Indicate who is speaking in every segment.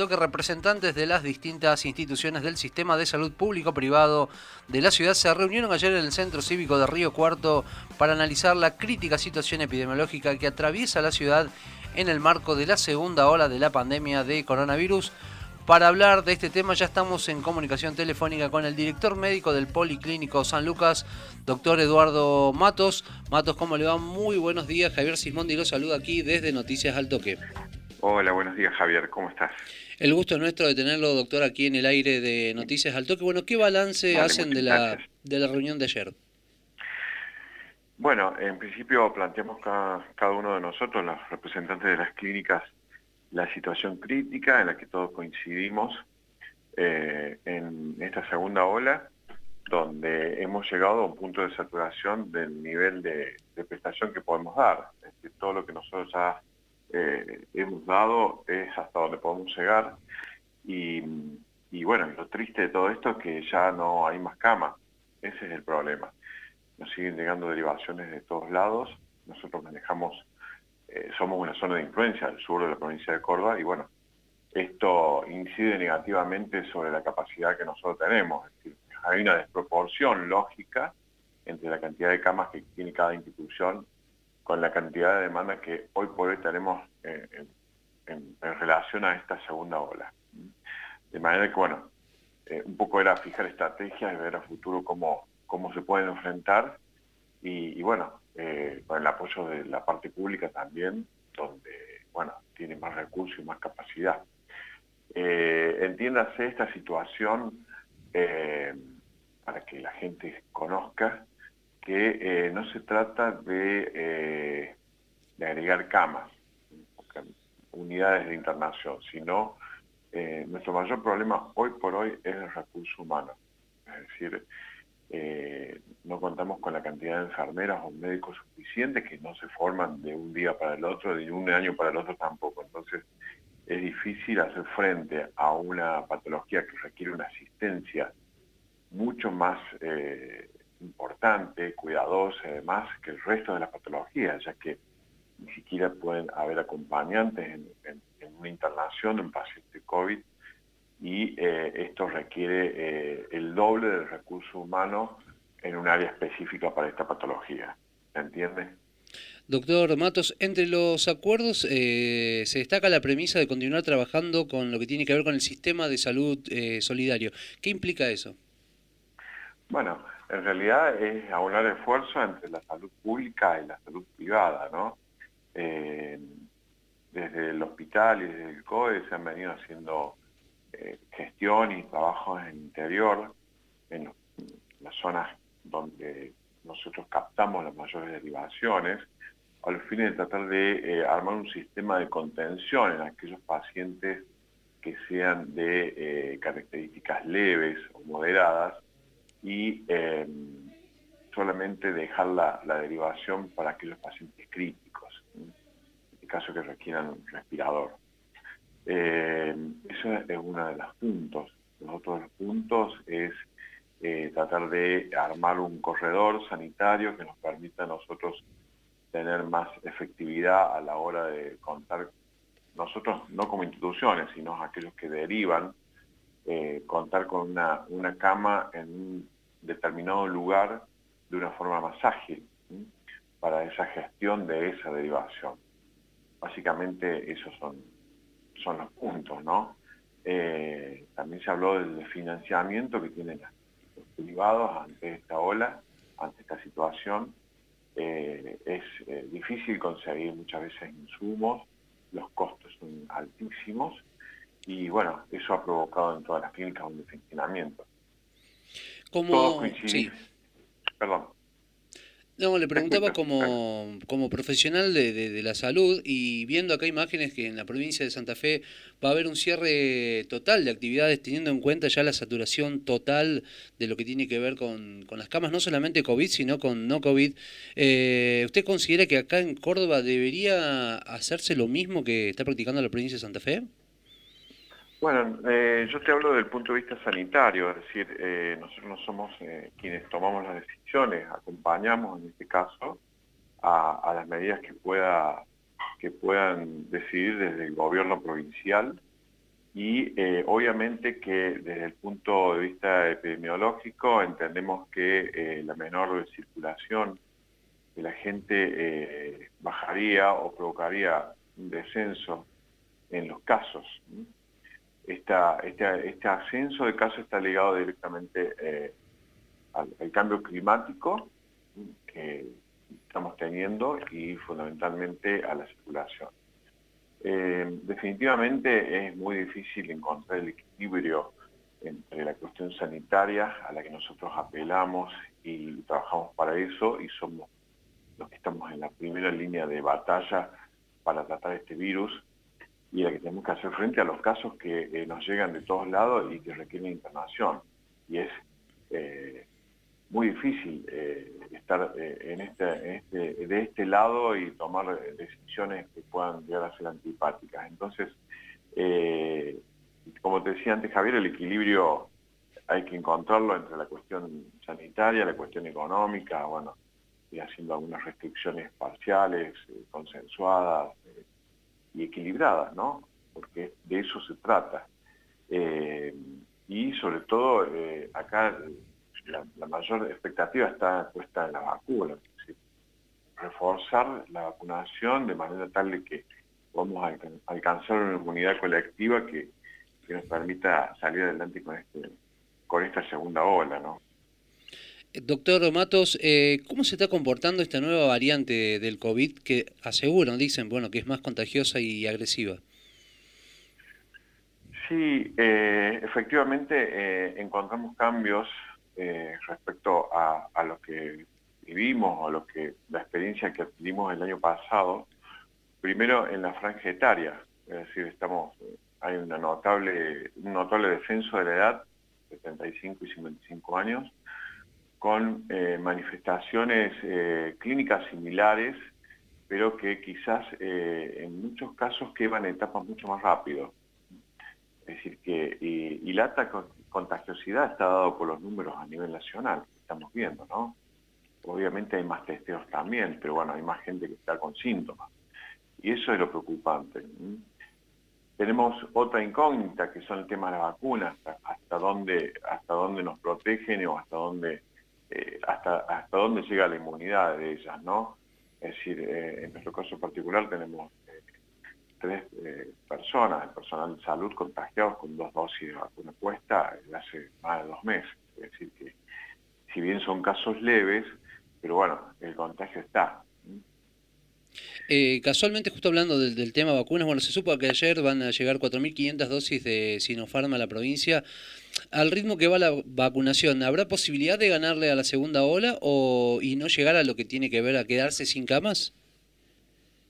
Speaker 1: Toque, representantes de las distintas instituciones del sistema de salud público-privado de la ciudad se reunieron ayer en el Centro Cívico de Río Cuarto para analizar la crítica situación epidemiológica que atraviesa la ciudad en el marco de la segunda ola de la pandemia de coronavirus. Para hablar de este tema ya estamos en comunicación telefónica con el director médico del Policlínico San Lucas, doctor Eduardo Matos. Matos, ¿cómo le va? Muy buenos días. Javier Sismondi lo saluda aquí desde Noticias al Toque.
Speaker 2: Hola, buenos días Javier, ¿cómo estás?
Speaker 1: El gusto es nuestro de tenerlo, doctor, aquí en el aire de Noticias al Toque. Bueno, ¿qué balance hacen de la, de la reunión de ayer?
Speaker 2: Bueno, en principio planteamos cada, cada uno de nosotros, los representantes de las clínicas, la situación crítica en la que todos coincidimos eh, en esta segunda ola, donde hemos llegado a un punto de saturación del nivel de, prestación que podemos dar. Es decir, todo lo que nosotros ya eh, hemos dado es hasta donde podemos llegar. Y, bueno, lo triste de todo esto es que ya no hay más camas. Ese es el problema. Nos siguen llegando derivaciones de todos lados. Nosotros manejamos eh, somos una zona de influencia al sur de la provincia de Córdoba y bueno, esto incide negativamente sobre la capacidad que nosotros tenemos. Es decir, hay una desproporción lógica entre la cantidad de camas que tiene cada institución con la cantidad de demanda que hoy por hoy tenemos eh, en, relación a esta segunda ola. De manera que, bueno, eh, un poco era fijar estrategias y ver a futuro cómo, cómo se pueden enfrentar y, bueno, eh, con el apoyo de la parte pública también, donde, bueno, tiene más recursos y más capacidad. Entiéndase esta situación para que la gente conozca que no se trata de, de agregar camas, unidades de internación, sino nuestro mayor problema hoy por hoy es el recurso humano. Es decir, eh, no contamos con la cantidad de enfermeras o médicos suficientes que no se forman de un día para el otro, de un año para el otro tampoco. Entonces es difícil hacer frente a una patología que requiere una asistencia mucho más eh, importante, cuidadosa además que el resto de las patologías, ya que ni siquiera pueden haber acompañantes en, en una internación de un paciente COVID y eh, esto requiere eh, el doble del recurso humano en un área específica para esta patología. ¿Se entiende?
Speaker 1: Doctor Matos, entre los acuerdos eh, se destaca la premisa de continuar trabajando con lo que tiene que ver con el sistema de salud solidario. ¿Qué implica eso?
Speaker 2: Bueno, en realidad es aunar esfuerzo entre la salud pública y la salud privada, ¿no? desde el hospital y desde el COE se han venido haciendo eh, gestión y trabajo en el interior, en las zonas donde nosotros captamos las mayores derivaciones, al fin de tratar de eh, armar un sistema de contención en aquellos pacientes que sean de eh, características leves o moderadas y solamente dejar la, derivación para aquellos pacientes críticos, en el caso que requieran respirador. Eh, eso es uno de los puntos. Los otros puntos es eh, tratar de armar un corredor sanitario que nos permita a nosotros tener más efectividad a la hora de contar, nosotros no como instituciones, sino aquellos que derivan, eh, contar con una, una, cama en un determinado lugar de una forma más ágil para esa gestión de esa derivación. Básicamente esos son son los puntos, ¿no? Eh, también se habló del financiamiento que tienen los privados ante esta ola, ante esta situación. Eh, es difícil conseguir muchas veces insumos, los costos son altísimos y bueno, eso ha provocado en todas las clínicas un desfinamiento.
Speaker 1: ¿Cómo? Sí. Perdón. No, le preguntaba como, como profesional de, de, la salud y viendo acá imágenes que en la provincia de Santa Fe va a haber un cierre total de actividades teniendo en cuenta ya la saturación total de lo que tiene que ver con, con las camas, no solamente COVID, sino con no COVID. Eh, ¿Usted considera que acá en Córdoba debería hacerse lo mismo que está practicando la provincia de Santa Fe?
Speaker 2: Bueno, eh, yo te hablo desde el punto de vista sanitario, es decir, eh, nosotros no somos eh, quienes tomamos las decisiones, acompañamos en este caso a, las medidas que, pueda, que puedan decidir desde el gobierno provincial y obviamente que desde el punto de vista epidemiológico entendemos que la menor circulación de la gente bajaría o provocaría un descenso en los casos. Este, ascenso de casos está ligado directamente al, al, cambio climático que estamos teniendo y fundamentalmente a la circulación. Eh, definitivamente es muy difícil encontrar el equilibrio entre la cuestión sanitaria a la que nosotros apelamos y trabajamos para eso y somos los que estamos en la primera línea de batalla para tratar este virus y la que tenemos que hacer frente a los casos que eh, nos llegan de todos lados y que requieren internación. Y es eh, muy difícil eh, estar en este, este, de este lado y tomar decisiones que puedan llegar a ser antipáticas. Entonces, como te decía antes Javier, el equilibrio hay que encontrarlo entre la cuestión sanitaria, la cuestión económica, bueno, y haciendo algunas restricciones parciales, consensuadas y equilibradas, ¿no? Porque de eso se trata. y sobre todo, acá la, mayor expectativa está puesta en la vacuna. reforzar la vacunación de manera tal de que podamos alcanzar una inmunidad colectiva que, nos permita salir adelante con, este, con esta segunda ola, ¿no?
Speaker 1: Doctor Matos, eh, ¿cómo se está comportando esta nueva variante del COVID que aseguran, dicen, bueno, que es más contagiosa y agresiva?
Speaker 2: Sí, eh, efectivamente eh, encontramos cambios respecto a, lo que vivimos o lo que la experiencia que adquirimos el año pasado, primero en la franja etaria, es decir, estamos hay una notable, un notable descenso de la edad, 75 y 55 años, con eh, manifestaciones eh, clínicas similares, pero que quizás en muchos casos quedan etapas mucho más rápido. Es decir, que y, la alta contagiosidad está dado por los números a nivel nacional, estamos viendo, ¿no? Obviamente hay más testeos también, pero bueno, hay más gente que está con síntomas. Y eso es lo preocupante. Tenemos otra incógnita, que son el tema de las vacunas, hasta, dónde, hasta dónde nos protegen o hasta dónde, eh, hasta, hasta dónde llega la inmunidad de ellas, ¿no? Es decir, eh, en nuestro caso particular tenemos tres eh, personas, el personal de salud contagiados con dos dosis de vacuna puesta hace más de dos meses. Es decir, que si bien son casos leves, pero bueno, el contagio está.
Speaker 1: Casualmente, justo hablando del, tema vacunas, bueno, se supo que ayer van a llegar 4.500 dosis de Sinopharm a la provincia. Al ritmo que va la vacunación, ¿habrá posibilidad de ganarle a la segunda ola o y no llegar a lo que tiene que ver a quedarse sin camas?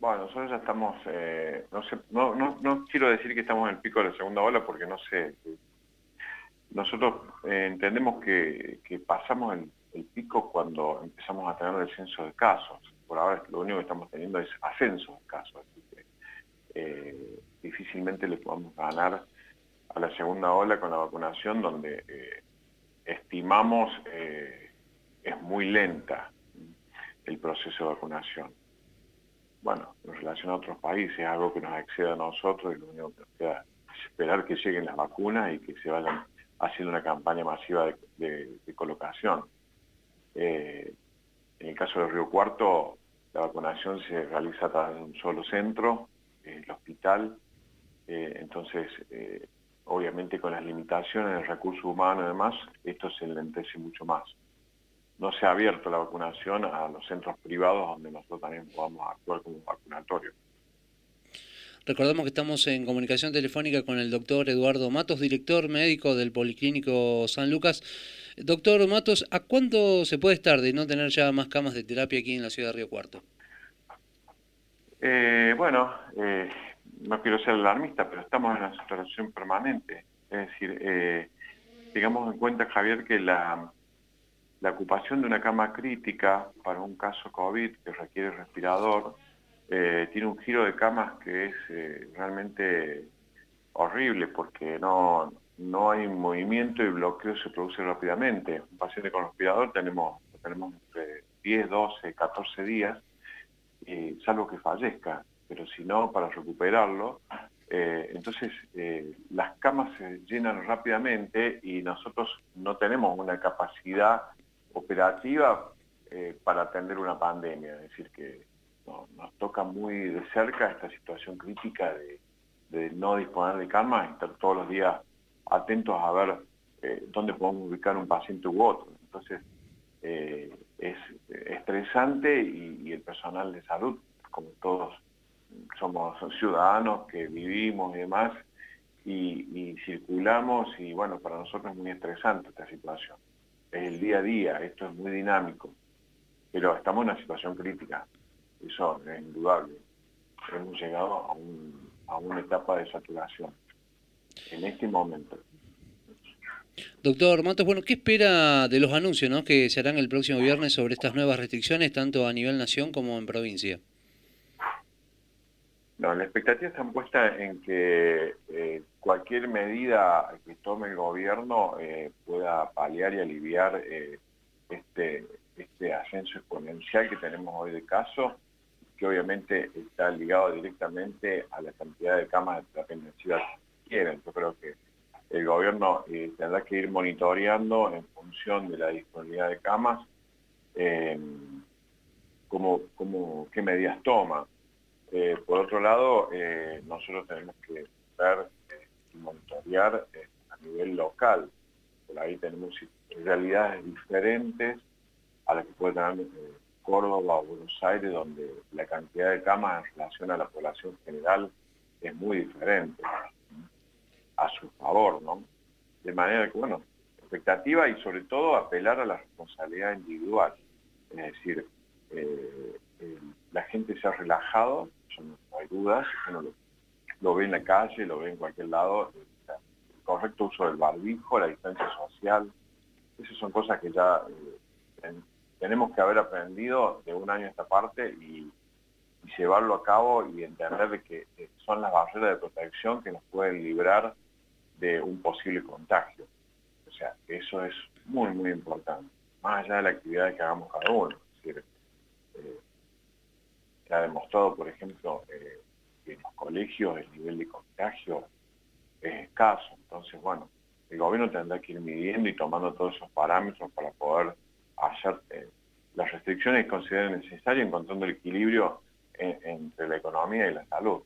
Speaker 2: Bueno, nosotros ya estamos, eh, no, sé, no, no, quiero decir que estamos en el pico de la segunda ola porque no sé. Nosotros eh, entendemos que, pasamos el, pico cuando empezamos a tener descenso de casos. Por ahora lo único que estamos teniendo es ascenso de casos. Así que, eh, difícilmente le podamos ganar a la segunda ola con la vacunación donde estimamos es muy lenta el proceso de vacunación bueno, en relación a otros países, algo que nos excede a nosotros y lo único que nos queda es esperar que lleguen las vacunas y que se vayan haciendo una campaña masiva de, colocación. Eh, en el caso del Río Cuarto, la vacunación se realiza de un solo centro, el hospital, eh, entonces, eh, obviamente con las limitaciones del recurso humano y demás, esto se enlentece mucho más no se ha abierto la vacunación a los centros privados donde nosotros también podamos actuar como vacunatorio.
Speaker 1: Recordamos que estamos en comunicación telefónica con el doctor Eduardo Matos, director médico del Policlínico San Lucas. Doctor Matos, ¿a cuánto se puede estar de no tener ya más camas de terapia aquí en la ciudad de Río Cuarto?
Speaker 2: Eh, bueno, eh, no quiero ser alarmista, pero estamos en una situación permanente. Es decir, eh, digamos en cuenta, Javier, que la, la ocupación de una cama crítica para un caso COVID que requiere respirador eh, tiene un giro de camas que es eh, realmente horrible porque no, no hay movimiento y bloqueo se produce rápidamente. Un paciente con respirador tenemos, tenemos entre 10, 12, 14 días, salvo que fallezca, pero si no, para recuperarlo Eh, entonces, las camas se llenan rápidamente y nosotros no tenemos una capacidad operativa para atender una pandemia. Es decir, que nos toca muy de cerca esta situación crítica de, no disponer de camas, estar todos los días atentos a ver eh, dónde podemos ubicar un paciente u otro. Entonces, eh, es estresante y, el personal de salud, como todos somos ciudadanos que vivimos y demás, y, circulamos, y bueno, para nosotros es muy estresante esta situación. Es el día a día, esto es muy dinámico, pero estamos en una situación crítica, eso es indudable. Hemos llegado a, una etapa de saturación en este momento.
Speaker 1: Doctor Matos, bueno, ¿qué espera de los anuncios que se harán el próximo viernes sobre estas nuevas restricciones, tanto a nivel nación como en provincia?
Speaker 2: No, la expectativa está puesta en que eh, cualquier medida que tome el gobierno eh, pueda paliar y aliviar eh, este, este ascenso exponencial que tenemos hoy de casos, que obviamente está ligado directamente a la cantidad de camas de terapia intensiva que quieren. Yo creo que el gobierno tendrá que ir monitoreando en función de la disponibilidad de camas eh, qué medidas toma. Eh, por otro lado, eh, nosotros tenemos que ver y monitorear a nivel local. Por ahí tenemos realidades diferentes a las que puede tener Córdoba o Buenos Aires, donde la cantidad de camas en relación a la población general es muy diferente a su favor, ¿no? De manera que, bueno, expectativa y sobre todo apelar a la responsabilidad individual. Es decir, eh, la gente se ha relajado, no, hay dudas, lo, ve en la calle, lo ve en cualquier lado, el correcto uso del barbijo, la distancia social, esas son cosas que ya eh, tenemos que haber aprendido de un año a esta parte y, llevarlo a cabo y entender que eh, son las barreras de protección que nos pueden librar de un posible contagio. O sea, eso es muy, muy importante, más allá de la actividad que hagamos cada uno. Eh, se ha demostrado, por ejemplo, eh, que en los colegios el nivel de contagio es escaso. Entonces, bueno, el gobierno tendrá que ir midiendo y tomando todos esos parámetros para poder hacer eh, las restricciones que consideren necesarias, encontrando el equilibrio entre la economía y la salud.